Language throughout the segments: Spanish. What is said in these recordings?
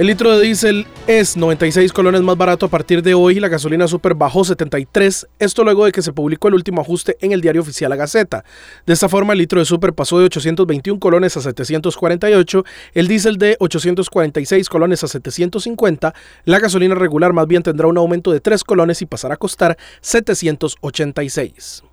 El litro de diésel es 96 colones más barato a partir de hoy. La gasolina super bajó 73. Esto luego de que se publicó el último ajuste en el diario oficial La Gaceta. De esta forma, el litro de super pasó de 821 colones a 748. El diésel de 846 colones a 750. La gasolina regular más bien tendrá un aumento de 3 colones y pasará a costar 786.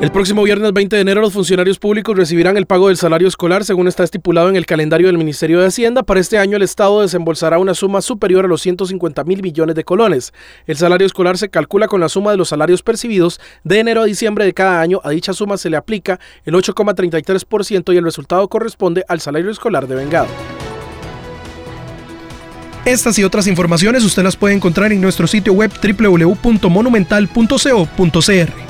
El próximo viernes 20 de enero los funcionarios públicos recibirán el pago del salario escolar según está estipulado en el calendario del Ministerio de Hacienda. Para este año el Estado desembolsará una suma superior a los 150 mil millones de colones. El salario escolar se calcula con la suma de los salarios percibidos de enero a diciembre de cada año. A dicha suma se le aplica el 8,33% y el resultado corresponde al salario escolar de vengado. Estas y otras informaciones usted las puede encontrar en nuestro sitio web www.monumental.co.cr.